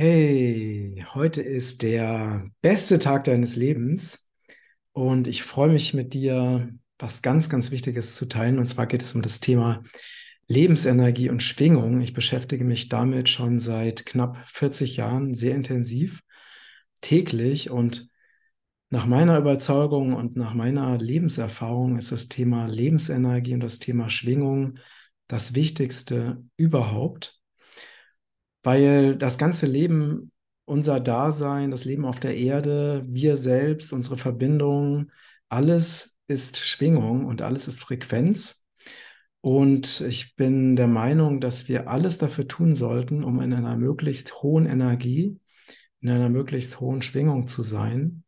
Hey, heute ist der beste Tag deines Lebens und ich freue mich mit dir, was ganz, ganz Wichtiges zu teilen. Und zwar geht es um das Thema Lebensenergie und Schwingung. Ich beschäftige mich damit schon seit knapp 40 Jahren sehr intensiv, täglich. Und nach meiner Überzeugung und nach meiner Lebenserfahrung ist das Thema Lebensenergie und das Thema Schwingung das Wichtigste überhaupt weil das ganze Leben, unser Dasein, das Leben auf der Erde, wir selbst, unsere Verbindung, alles ist Schwingung und alles ist Frequenz. Und ich bin der Meinung, dass wir alles dafür tun sollten, um in einer möglichst hohen Energie, in einer möglichst hohen Schwingung zu sein,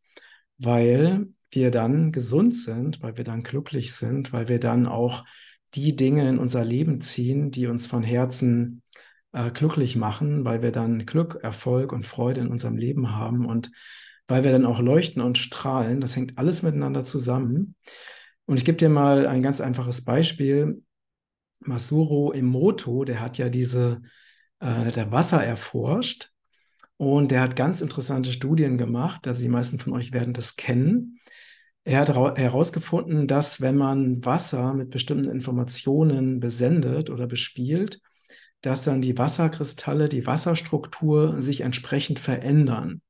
weil wir dann gesund sind, weil wir dann glücklich sind, weil wir dann auch die Dinge in unser Leben ziehen, die uns von Herzen äh, glücklich machen, weil wir dann Glück, Erfolg und Freude in unserem Leben haben und weil wir dann auch leuchten und strahlen. Das hängt alles miteinander zusammen. Und ich gebe dir mal ein ganz einfaches Beispiel. Masuro Emoto, der hat ja diese, äh, der Wasser erforscht und der hat ganz interessante Studien gemacht. Also die meisten von euch werden das kennen. Er hat herausgefunden, dass wenn man Wasser mit bestimmten Informationen besendet oder bespielt, dass dann die Wasserkristalle, die Wasserstruktur sich entsprechend verändern.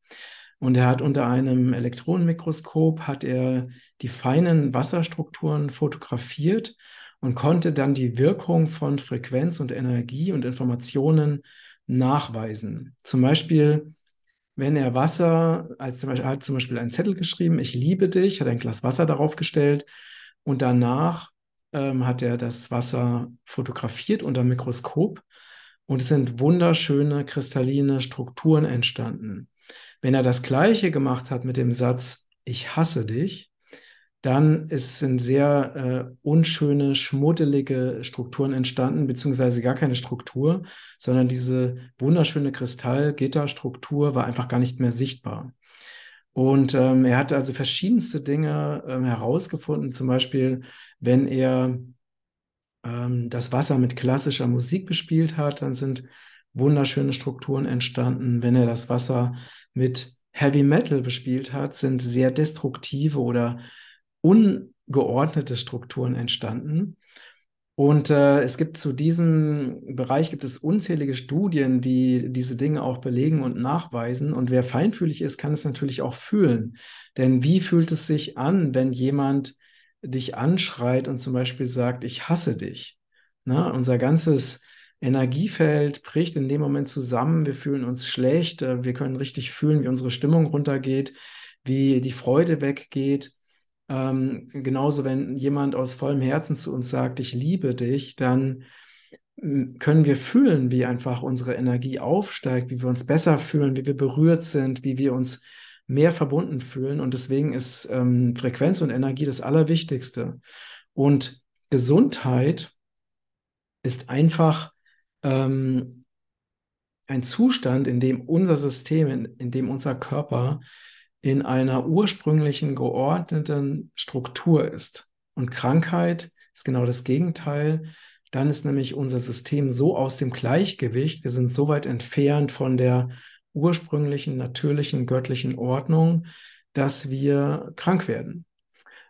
Und er hat unter einem Elektronenmikroskop hat er die feinen Wasserstrukturen fotografiert und konnte dann die Wirkung von Frequenz und Energie und Informationen nachweisen. Zum Beispiel, wenn er Wasser, als zum Beispiel, hat zum Beispiel einen Zettel geschrieben, ich liebe dich, hat ein Glas Wasser darauf gestellt und danach ähm, hat er das Wasser fotografiert unter Mikroskop und es sind wunderschöne kristalline Strukturen entstanden. Wenn er das Gleiche gemacht hat mit dem Satz, ich hasse dich, dann ist, sind sehr äh, unschöne, schmuddelige Strukturen entstanden, beziehungsweise gar keine Struktur, sondern diese wunderschöne Kristallgitterstruktur war einfach gar nicht mehr sichtbar. Und ähm, er hatte also verschiedenste Dinge ähm, herausgefunden, zum Beispiel, wenn er ähm, das Wasser mit klassischer Musik bespielt hat, dann sind wunderschöne Strukturen entstanden. Wenn er das Wasser mit Heavy Metal bespielt hat, sind sehr destruktive oder ungeordnete Strukturen entstanden. Und äh, es gibt zu diesem Bereich gibt es unzählige Studien, die diese Dinge auch belegen und nachweisen. Und wer feinfühlig ist, kann es natürlich auch fühlen. Denn wie fühlt es sich an, wenn jemand dich anschreit und zum Beispiel sagt, ich hasse dich. Ne? Unser ganzes Energiefeld bricht in dem Moment zusammen, wir fühlen uns schlecht, äh, wir können richtig fühlen, wie unsere Stimmung runtergeht, wie die Freude weggeht. Ähm, genauso, wenn jemand aus vollem Herzen zu uns sagt, ich liebe dich, dann hm, können wir fühlen, wie einfach unsere Energie aufsteigt, wie wir uns besser fühlen, wie wir berührt sind, wie wir uns mehr verbunden fühlen. Und deswegen ist ähm, Frequenz und Energie das Allerwichtigste. Und Gesundheit ist einfach ähm, ein Zustand, in dem unser System, in, in dem unser Körper in einer ursprünglichen geordneten Struktur ist. Und Krankheit ist genau das Gegenteil. Dann ist nämlich unser System so aus dem Gleichgewicht, wir sind so weit entfernt von der ursprünglichen, natürlichen, göttlichen Ordnung, dass wir krank werden.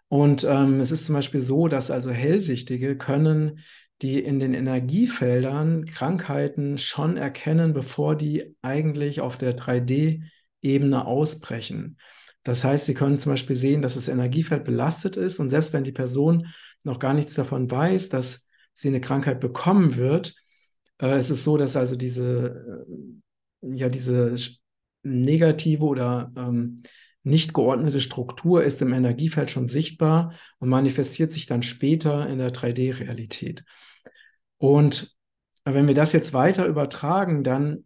Und ähm, es ist zum Beispiel so, dass also Hellsichtige können die in den Energiefeldern Krankheiten schon erkennen, bevor die eigentlich auf der 3D-Ebene ausbrechen. Das heißt, sie können zum Beispiel sehen, dass das Energiefeld belastet ist und selbst wenn die Person noch gar nichts davon weiß, dass sie eine Krankheit bekommen wird, äh, es ist so, dass also diese äh, ja diese negative oder ähm, nicht geordnete Struktur ist im Energiefeld schon sichtbar und manifestiert sich dann später in der 3D-Realität. Und wenn wir das jetzt weiter übertragen, dann,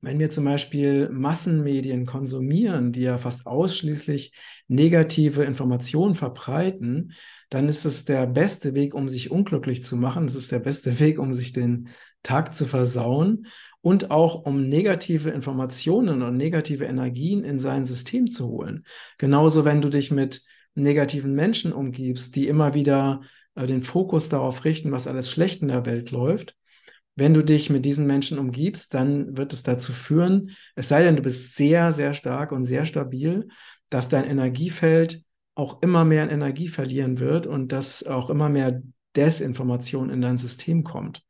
wenn wir zum Beispiel Massenmedien konsumieren, die ja fast ausschließlich negative Informationen verbreiten, dann ist es der beste Weg, um sich unglücklich zu machen. Es ist der beste Weg, um sich den Tag zu versauen und auch um negative Informationen und negative Energien in sein System zu holen. Genauso, wenn du dich mit negativen Menschen umgibst, die immer wieder äh, den Fokus darauf richten, was alles schlecht in der Welt läuft, wenn du dich mit diesen Menschen umgibst, dann wird es dazu führen, es sei denn, du bist sehr, sehr stark und sehr stabil, dass dein Energiefeld auch immer mehr Energie verlieren wird und dass auch immer mehr Desinformation in dein System kommt.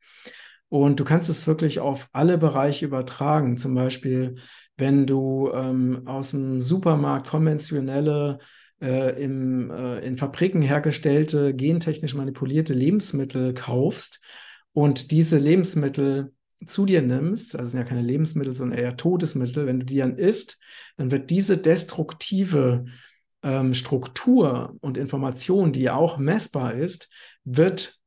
Und du kannst es wirklich auf alle Bereiche übertragen. Zum Beispiel, wenn du ähm, aus dem Supermarkt konventionelle, äh, im, äh, in Fabriken hergestellte, gentechnisch manipulierte Lebensmittel kaufst und diese Lebensmittel zu dir nimmst, also sind ja keine Lebensmittel, sondern eher Todesmittel, wenn du die dann isst, dann wird diese destruktive ähm, Struktur und Information, die ja auch messbar ist, wird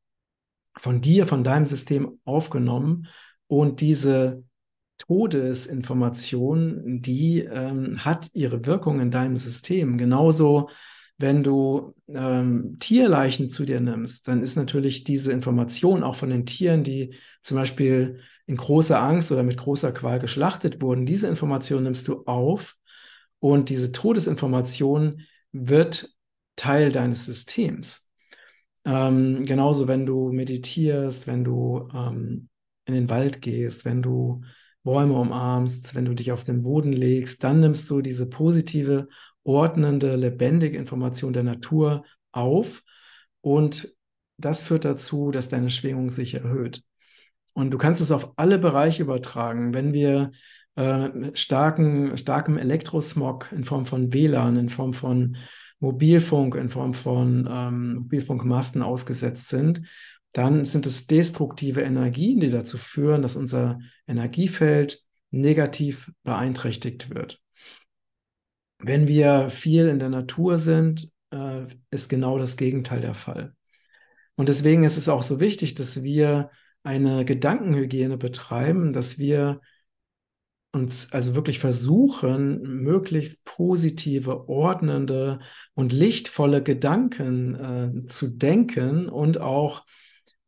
von dir, von deinem System aufgenommen und diese Todesinformation, die ähm, hat ihre Wirkung in deinem System. Genauso, wenn du ähm, Tierleichen zu dir nimmst, dann ist natürlich diese Information auch von den Tieren, die zum Beispiel in großer Angst oder mit großer Qual geschlachtet wurden, diese Information nimmst du auf und diese Todesinformation wird Teil deines Systems. Ähm, genauso, wenn du meditierst, wenn du ähm, in den Wald gehst, wenn du Bäume umarmst, wenn du dich auf den Boden legst, dann nimmst du diese positive, ordnende, lebendige Information der Natur auf und das führt dazu, dass deine Schwingung sich erhöht. Und du kannst es auf alle Bereiche übertragen. Wenn wir äh, starken, starkem Elektrosmog in Form von WLAN, in Form von Mobilfunk, in Form von ähm, Mobilfunkmasten ausgesetzt sind, dann sind es destruktive Energien, die dazu führen, dass unser Energiefeld negativ beeinträchtigt wird. Wenn wir viel in der Natur sind, äh, ist genau das Gegenteil der Fall. Und deswegen ist es auch so wichtig, dass wir eine Gedankenhygiene betreiben, dass wir uns also wirklich versuchen, möglichst positive, ordnende und lichtvolle Gedanken äh, zu denken und auch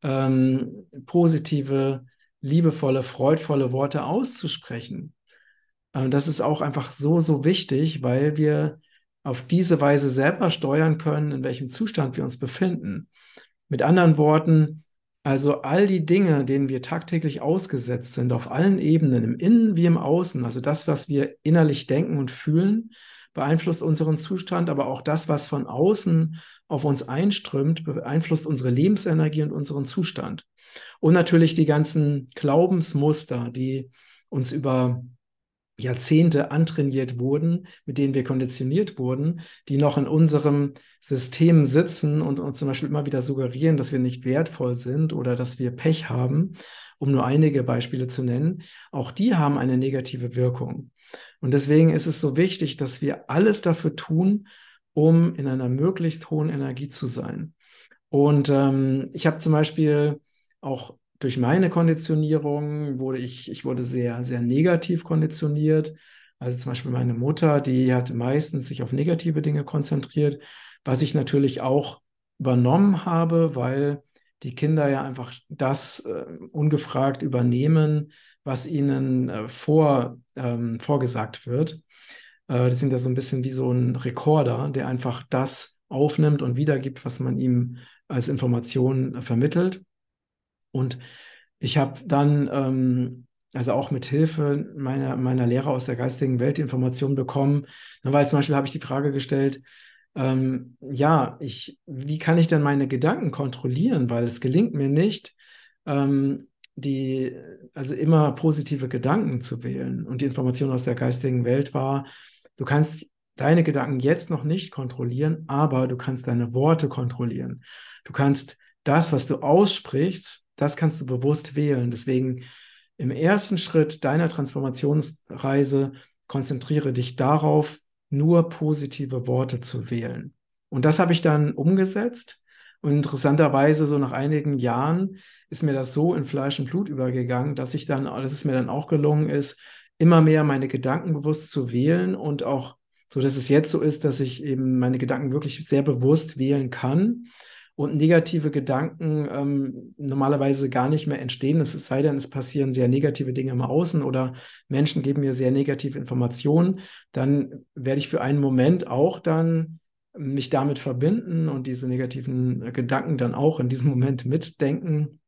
ähm, positive, liebevolle, freudvolle Worte auszusprechen. Äh, das ist auch einfach so, so wichtig, weil wir auf diese Weise selber steuern können, in welchem Zustand wir uns befinden. Mit anderen Worten, also all die Dinge, denen wir tagtäglich ausgesetzt sind, auf allen Ebenen, im Innen wie im Außen, also das, was wir innerlich denken und fühlen, beeinflusst unseren Zustand, aber auch das, was von außen auf uns einströmt, beeinflusst unsere Lebensenergie und unseren Zustand. Und natürlich die ganzen Glaubensmuster, die uns über Jahrzehnte antrainiert wurden, mit denen wir konditioniert wurden, die noch in unserem System sitzen und uns zum Beispiel immer wieder suggerieren, dass wir nicht wertvoll sind oder dass wir Pech haben, um nur einige Beispiele zu nennen, auch die haben eine negative Wirkung. Und deswegen ist es so wichtig, dass wir alles dafür tun, um in einer möglichst hohen Energie zu sein. Und ähm, ich habe zum Beispiel auch durch meine Konditionierung wurde ich, ich wurde sehr, sehr negativ konditioniert. Also zum Beispiel meine Mutter, die hat meistens sich auf negative Dinge konzentriert, was ich natürlich auch übernommen habe, weil die Kinder ja einfach das äh, ungefragt übernehmen, was ihnen äh, vor, ähm, vorgesagt wird. Äh, die sind ja so ein bisschen wie so ein Rekorder, der einfach das aufnimmt und wiedergibt, was man ihm als Information äh, vermittelt. Und ich habe dann, ähm, also auch mit Hilfe meiner, meiner Lehrer aus der geistigen Welt die Information bekommen, weil zum Beispiel habe ich die Frage gestellt, ähm, ja, ich, wie kann ich denn meine Gedanken kontrollieren? Weil es gelingt mir nicht, ähm, die, also immer positive Gedanken zu wählen. Und die Information aus der geistigen Welt war, Du kannst deine Gedanken jetzt noch nicht kontrollieren, aber du kannst deine Worte kontrollieren. Du kannst das, was du aussprichst, das kannst du bewusst wählen. Deswegen im ersten Schritt deiner Transformationsreise konzentriere dich darauf, nur positive Worte zu wählen. Und das habe ich dann umgesetzt. Und interessanterweise, so nach einigen Jahren, ist mir das so in Fleisch und Blut übergegangen, dass ich dann, dass es mir dann auch gelungen ist, immer mehr meine Gedanken bewusst zu wählen und auch so, dass es jetzt so ist, dass ich eben meine Gedanken wirklich sehr bewusst wählen kann und negative Gedanken ähm, normalerweise gar nicht mehr entstehen. Es sei denn, es passieren sehr negative Dinge im Außen oder Menschen geben mir sehr negative Informationen, dann werde ich für einen Moment auch dann mich damit verbinden und diese negativen Gedanken dann auch in diesem Moment mitdenken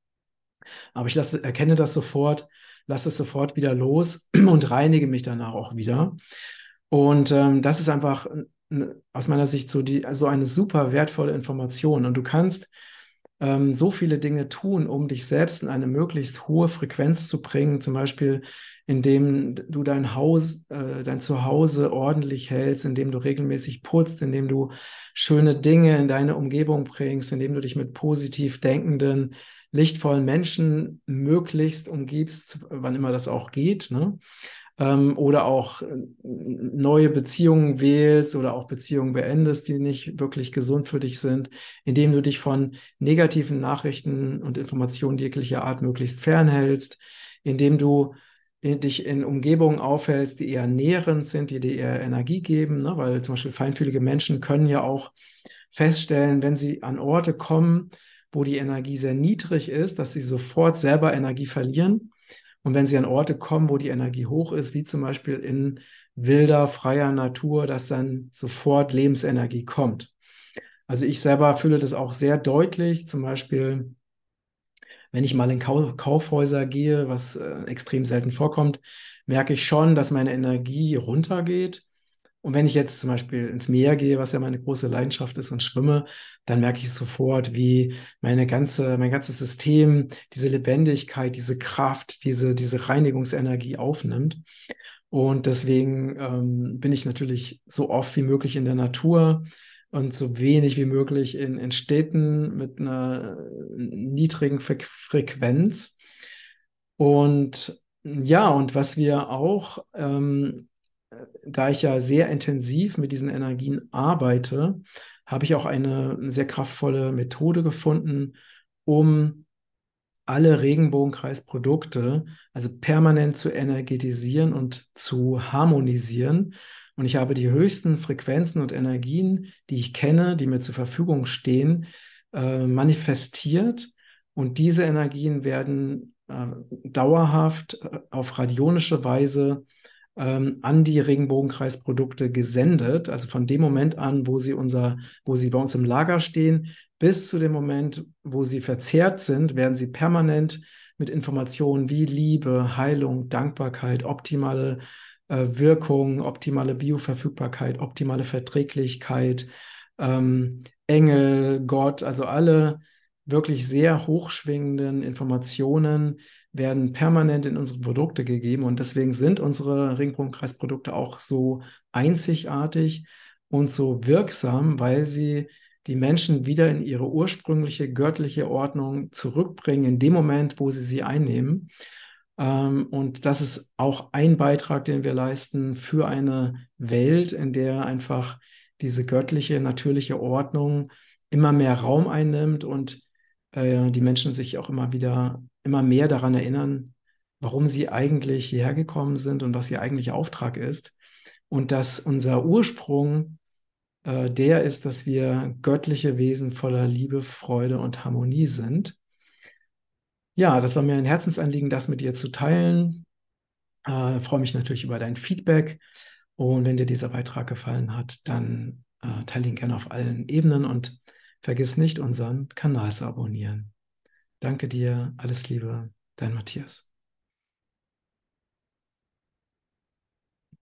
Aber ich lasse, erkenne das sofort, lasse es sofort wieder los und reinige mich danach auch wieder. Und ähm, das ist einfach aus meiner Sicht so, die, so eine super wertvolle Information. Und du kannst ähm, so viele Dinge tun, um dich selbst in eine möglichst hohe Frequenz zu bringen. Zum Beispiel, indem du dein Haus, äh, dein Zuhause ordentlich hältst, indem du regelmäßig putzt, indem du schöne Dinge in deine Umgebung bringst, indem du dich mit positiv denkenden, lichtvollen Menschen möglichst umgibst, wann immer das auch geht. Ne? Ähm, oder auch äh, neue Beziehungen wählst oder auch Beziehungen beendest, die nicht wirklich gesund für dich sind, indem du dich von negativen Nachrichten und Informationen jeglicher Art möglichst fernhältst, indem du dich in Umgebungen aufhältst, die eher nährend sind, die dir eher Energie geben, ne? weil zum Beispiel feinfühlige Menschen können ja auch feststellen, wenn sie an Orte kommen, wo die Energie sehr niedrig ist, dass sie sofort selber Energie verlieren und wenn sie an Orte kommen, wo die Energie hoch ist, wie zum Beispiel in wilder, freier Natur, dass dann sofort Lebensenergie kommt. Also ich selber fühle das auch sehr deutlich, zum Beispiel, wenn ich mal in Kau Kaufhäuser gehe, was äh, extrem selten vorkommt, merke ich schon, dass meine Energie runtergeht und wenn ich jetzt zum Beispiel ins Meer gehe, was ja meine große Leidenschaft ist und schwimme, dann merke ich sofort, wie meine ganze, mein ganzes System diese Lebendigkeit, diese Kraft, diese, diese Reinigungsenergie aufnimmt. Und deswegen ähm, bin ich natürlich so oft wie möglich in der Natur und so wenig wie möglich in, in Städten mit einer niedrigen Fre Frequenz. Und ja, und was wir auch ähm, da ich ja sehr intensiv mit diesen Energien arbeite, habe ich auch eine sehr kraftvolle Methode gefunden, um alle Regenbogenkreisprodukte also permanent zu energetisieren und zu harmonisieren. Und ich habe die höchsten Frequenzen und Energien, die ich kenne, die mir zur Verfügung stehen, äh, manifestiert. Und diese Energien werden äh, dauerhaft äh, auf radionische Weise ähm, an die Regenbogenkreisprodukte gesendet. Also von dem Moment an, wo sie unser, wo sie bei uns im Lager stehen, bis zu dem Moment, wo sie verzehrt sind, werden sie permanent mit Informationen wie Liebe, Heilung, Dankbarkeit, optimale äh, Wirkung, optimale Bioverfügbarkeit, optimale Verträglichkeit, ähm, Engel, Gott, also alle wirklich sehr hochschwingenden Informationen, werden permanent in unsere Produkte gegeben und deswegen sind unsere Ringpunkt-Kreisprodukte auch so einzigartig und so wirksam, weil sie die Menschen wieder in ihre ursprüngliche göttliche Ordnung zurückbringen, in dem Moment, wo sie sie einnehmen. Ähm, und das ist auch ein Beitrag, den wir leisten für eine Welt, in der einfach diese göttliche, natürliche Ordnung immer mehr Raum einnimmt und äh, die Menschen sich auch immer wieder, immer mehr daran erinnern, warum sie eigentlich hierher gekommen sind und was ihr eigentlicher Auftrag ist. Und dass unser Ursprung äh, der ist, dass wir göttliche Wesen voller Liebe, Freude und Harmonie sind. Ja, das war mir ein Herzensanliegen, das mit dir zu teilen. Äh, freue mich natürlich über dein Feedback. Und wenn dir dieser Beitrag gefallen hat, dann äh, teile ihn gerne auf allen Ebenen und Vergiss nicht, unseren Kanal zu abonnieren. Danke dir, alles Liebe, dein Matthias.